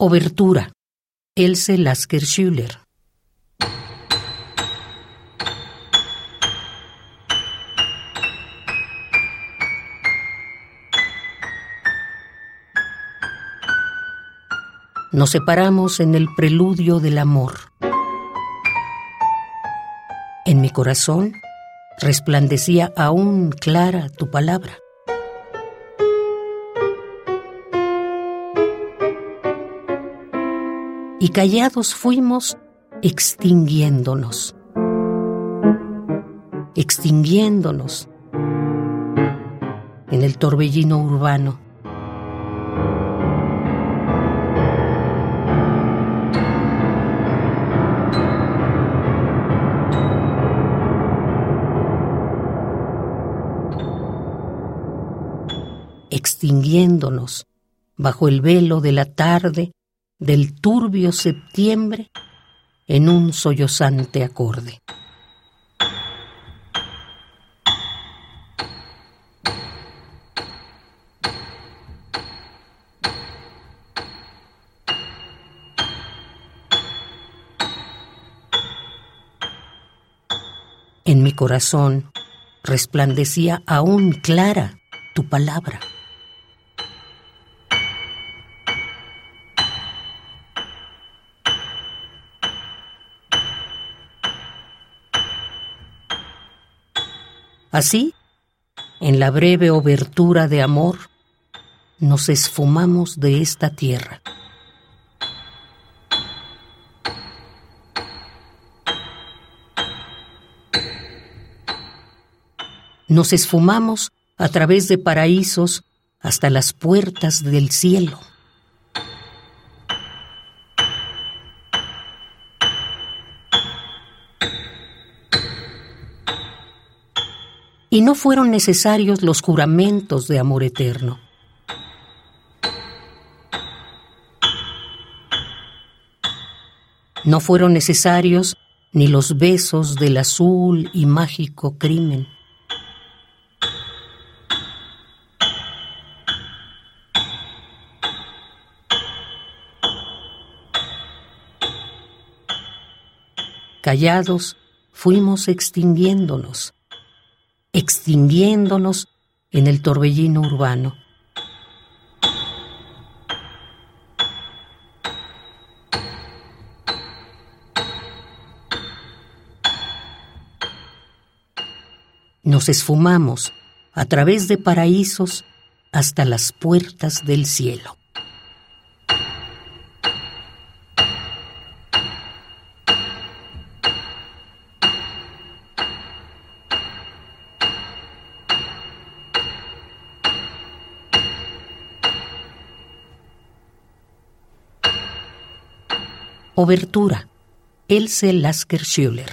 Obertura. Else Lasker Schüller. Nos separamos en el preludio del amor. En mi corazón resplandecía aún clara tu palabra. Y callados fuimos extinguiéndonos, extinguiéndonos en el torbellino urbano. Extinguiéndonos bajo el velo de la tarde del turbio septiembre en un sollozante acorde. En mi corazón resplandecía aún clara tu palabra. Así, en la breve obertura de amor, nos esfumamos de esta tierra. Nos esfumamos a través de paraísos hasta las puertas del cielo. Y no fueron necesarios los juramentos de amor eterno. No fueron necesarios ni los besos del azul y mágico crimen. Callados fuimos extinguiéndonos extinguiéndonos en el torbellino urbano. Nos esfumamos a través de paraísos hasta las puertas del cielo. Obertura. Else Lasker Schüller.